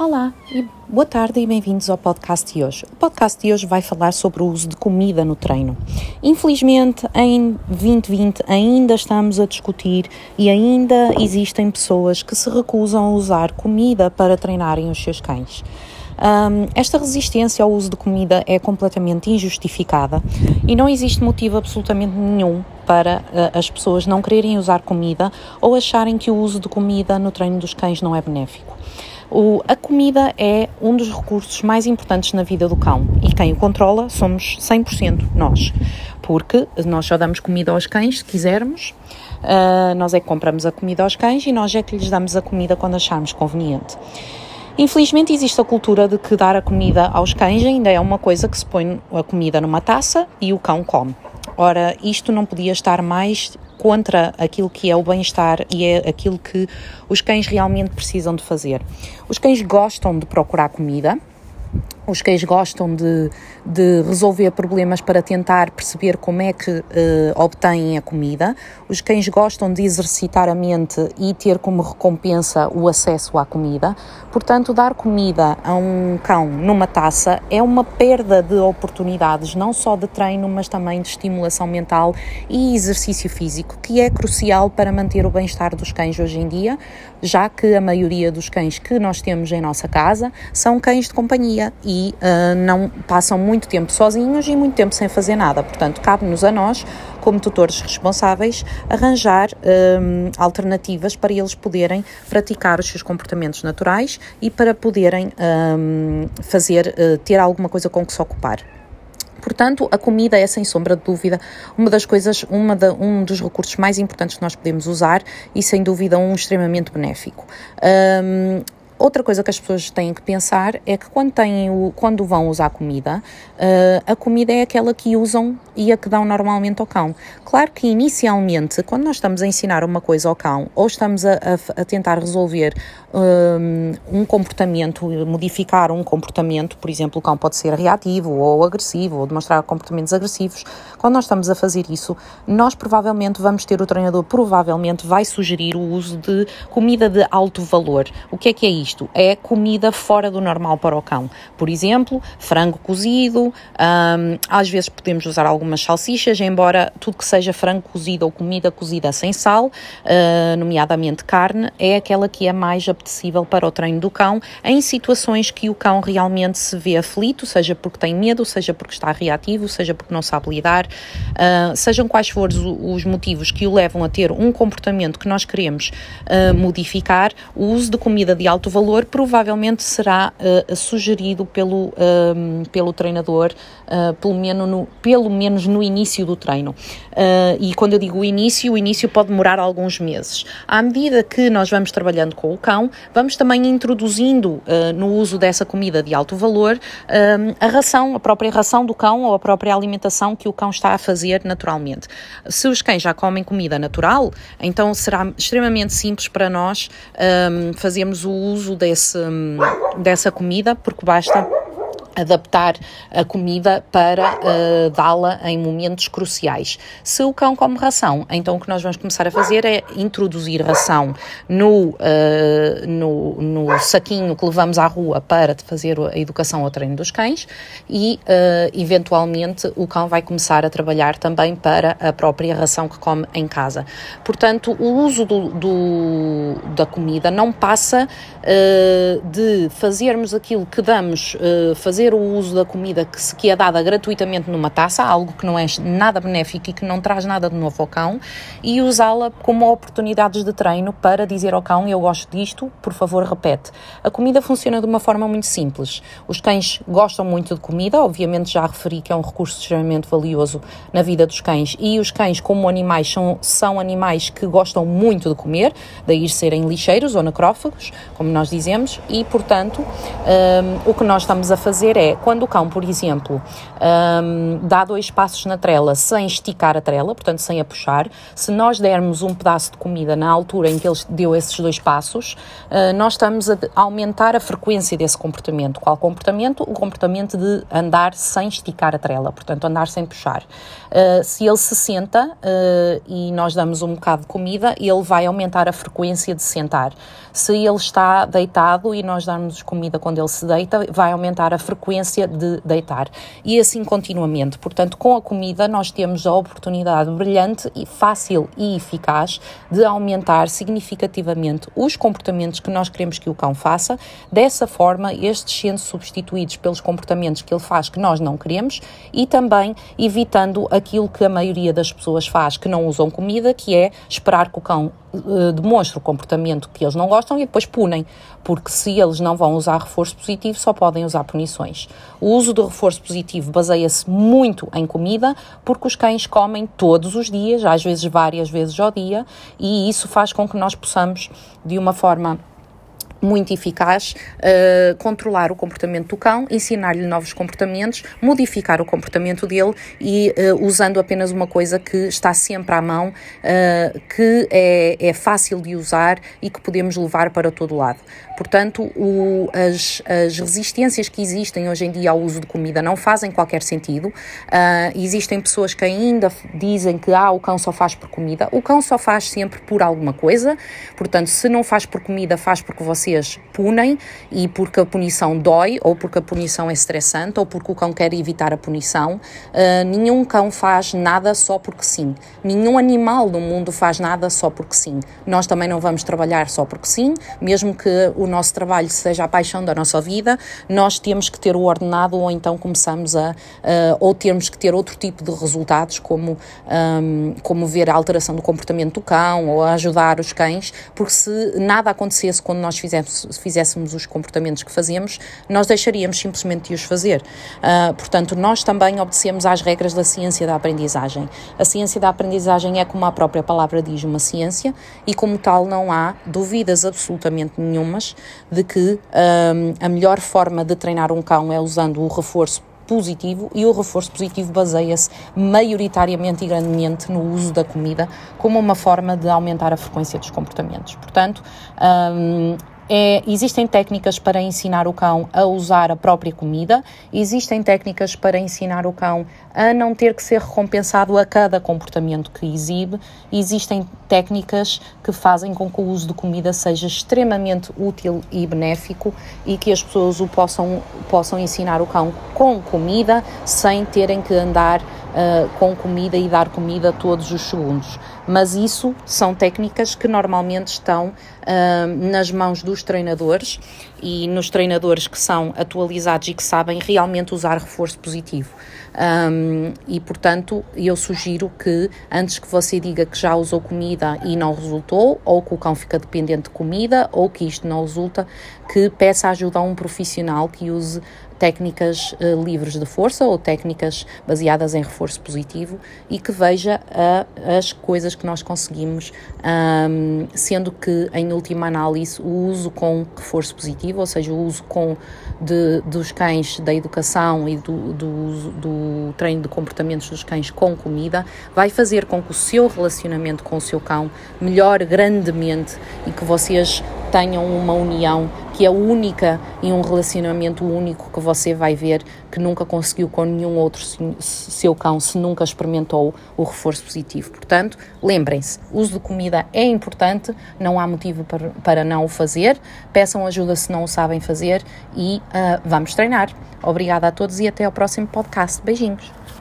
Olá e boa tarde e bem-vindos ao podcast de hoje. O podcast de hoje vai falar sobre o uso de comida no treino. Infelizmente, em 2020 ainda estamos a discutir e ainda existem pessoas que se recusam a usar comida para treinarem os seus cães. Um, esta resistência ao uso de comida é completamente injustificada e não existe motivo absolutamente nenhum para uh, as pessoas não quererem usar comida ou acharem que o uso de comida no treino dos cães não é benéfico. O, a comida é um dos recursos mais importantes na vida do cão e quem o controla somos 100% nós, porque nós só damos comida aos cães se quisermos, uh, nós é que compramos a comida aos cães e nós é que lhes damos a comida quando acharmos conveniente. Infelizmente existe a cultura de que dar a comida aos cães ainda é uma coisa que se põe a comida numa taça e o cão come. Ora, isto não podia estar mais contra aquilo que é o bem-estar e é aquilo que os cães realmente precisam de fazer. Os cães gostam de procurar comida, os cães gostam de, de, resolver problemas para tentar perceber como é que uh, obtêm a comida. Os cães gostam de exercitar a mente e ter como recompensa o acesso à comida. Portanto, dar comida a um cão numa taça é uma perda de oportunidades, não só de treino, mas também de estimulação mental e exercício físico, que é crucial para manter o bem-estar dos cães hoje em dia, já que a maioria dos cães que nós temos em nossa casa são cães de companhia e uh, não passam muito tempo sozinhos e muito tempo sem fazer nada. Portanto, cabe-nos a nós, como tutores responsáveis, arranjar uh, alternativas para eles poderem praticar os seus comportamentos naturais e para poderem uh, fazer, ter alguma coisa com que se ocupar. Portanto, a comida é sem sombra de dúvida uma das coisas, uma da, um dos recursos mais importantes que nós podemos usar e sem dúvida um extremamente benéfico. Um, Outra coisa que as pessoas têm que pensar é que quando, têm o, quando vão usar comida, uh, a comida é aquela que usam e a que dão normalmente ao cão. Claro que inicialmente, quando nós estamos a ensinar uma coisa ao cão ou estamos a, a, a tentar resolver um, um, comportamento, modificar um comportamento, por exemplo, o cão pode ser reativo ou agressivo ou demonstrar comportamentos agressivos, quando nós estamos a fazer isso, nós provavelmente vamos ter o treinador, provavelmente vai sugerir o uso de comida de alto valor. O que é que é isto? Isto é comida fora do normal para o cão. Por exemplo, frango cozido, um, às vezes podemos usar algumas salsichas, embora tudo que seja frango cozido ou comida cozida sem sal, uh, nomeadamente carne, é aquela que é mais apetecível para o treino do cão em situações que o cão realmente se vê aflito, seja porque tem medo, seja porque está reativo, seja porque não sabe lidar, uh, sejam quais forem os motivos que o levam a ter um comportamento que nós queremos uh, modificar, o uso de comida de alto valor valor provavelmente será uh, sugerido pelo, uh, pelo treinador, uh, pelo, menos no, pelo menos no início do treino. e quando eu digo início, o início pode demorar alguns meses. À medida que nós vamos trabalhando com o cão, vamos também introduzindo no uso dessa comida de alto valor a ração, a própria ração do cão ou a própria alimentação que o cão está a fazer naturalmente. Se os cães já comem comida natural, então será extremamente simples para nós um, fazermos o uso uso desse, dessa comida, porque basta adaptar a comida para uh, dá-la em momentos cruciais. Se o cão come ração, então o que nós vamos começar a fazer é introduzir ração no, uh, no, no, saquinho que levamos à rua para fazer a educação ao treino dos cães e, uh, eventualmente, o cão vai começar a trabalhar também para a própria ração que come em casa. Portanto, o uso do, do da comida não passa de fazermos aquilo que damos, fazer fazer o uso da comida que, se, que é dada gratuitamente numa taça, algo que não é nada benéfico e que não traz nada de novo ao cão, e usá-la como oportunidades de treino para dizer ao cão: Eu gosto disto, por favor, repete. A comida funciona de uma forma muito simples. Os cães gostam muito de comida, obviamente já referi que é um recurso extremamente valioso na vida dos cães, e os cães, como animais, são, são animais que gostam muito de comer, daí serem lixeiros ou necrófagos, como nós dizemos, e portanto um, o que nós estamos a fazer é quando o cão, por exemplo, um, dá dois passos na trela sem esticar a trela, portanto sem a puxar, se nós dermos um pedaço de comida na altura em que ele deu esses dois passos, uh, nós estamos a aumentar a frequência desse comportamento. Qual comportamento? O comportamento de andar sem esticar a trela, portanto andar sem puxar. Uh, se ele se senta uh, e nós damos um bocado de comida, ele vai aumentar a frequência de sentar. Se ele está deitado e nós darmos comida quando ele se deita, vai aumentar a frequência de deitar. E assim continuamente. Portanto, com a comida, nós temos a oportunidade brilhante e fácil e eficaz de aumentar significativamente os comportamentos que nós queremos que o cão faça. Dessa forma, estes sendo substituídos pelos comportamentos que ele faz que nós não queremos e também evitando aquilo que a maioria das pessoas faz que não usam comida, que é esperar que o cão uh, demonstre o comportamento que eles não gostam e depois punem, porque se eles não vão usar reforço positivo, só podem usar punições. O uso do reforço positivo baseia-se muito em comida, porque os cães comem todos os dias, às vezes várias vezes ao dia, e isso faz com que nós possamos, de uma forma muito eficaz uh, controlar o comportamento do cão, ensinar-lhe novos comportamentos, modificar o comportamento dele e uh, usando apenas uma coisa que está sempre à mão, uh, que é, é fácil de usar e que podemos levar para todo lado. Portanto, o, as, as, resistências que existem hoje em dia ao uso de comida não fazem qualquer sentido. existem pessoas que ainda dizem que ah, o cão só faz por comida. O cão só faz sempre por alguma coisa. Portanto, se não faz por comida, faz porque você vocês punem e porque a punição dói, ou porque a punição é estressante, ou porque o cão quer evitar a punição. Uh, nenhum cão faz nada só porque sim. Nenhum animal no mundo faz nada só porque sim. Nós também não vamos trabalhar só porque sim, mesmo que o nosso trabalho seja a paixão da nossa vida, nós temos que ter o ordenado ou então começamos a. Uh, ou temos que ter outro tipo de resultados, como, um, como ver a alteração do comportamento do cão ou ajudar os cães, porque se nada acontecesse quando nós fizemos se fizéssemos os comportamentos que fazemos, nós deixaríamos simplesmente de os fazer. Uh, portanto, nós também obedecemos às regras da ciência da aprendizagem. A ciência da aprendizagem é, como a própria palavra diz, uma ciência e, como tal, não há dúvidas absolutamente nenhumas de que um, a melhor forma de treinar um cão é usando o reforço positivo e o reforço positivo baseia-se maioritariamente e grandemente no uso da comida como uma forma de aumentar a frequência dos comportamentos. Portanto, um, é, existem técnicas para ensinar o cão a usar a própria comida, existem técnicas para ensinar o cão a não ter que ser recompensado a cada comportamento que exibe, existem técnicas que fazem com que o uso de comida seja extremamente útil e benéfico e que as pessoas o possam, possam ensinar o cão com comida sem terem que andar uh, com comida e dar comida todos os segundos. Mas isso são técnicas que normalmente estão uh, nas mãos dos treinadores e nos treinadores que são atualizados e que sabem realmente usar reforço positivo. Um, e portanto, eu sugiro que antes que você diga que já usou comida e não resultou, ou que o cão fica dependente de comida, ou que isto não resulta, que peça ajuda a um profissional que use técnicas uh, livres de força ou técnicas baseadas em reforço positivo e que veja uh, as coisas que nós conseguimos, um, sendo que, em última análise, o uso com reforço positivo, ou seja, o uso com de, dos cães da educação e do, do, do treino de comportamentos dos cães com comida, vai fazer com que o seu relacionamento com o seu cão melhore grandemente e que vocês tenham uma união que é única e um relacionamento único que você vai ver que nunca conseguiu com nenhum outro seu cão se nunca experimentou o reforço positivo. Portanto, lembrem-se, uso de comida é importante, não há motivo para, para não o fazer, peçam ajuda se não o sabem fazer e uh, vamos treinar. Obrigada a todos e até ao próximo podcast. Beijinhos.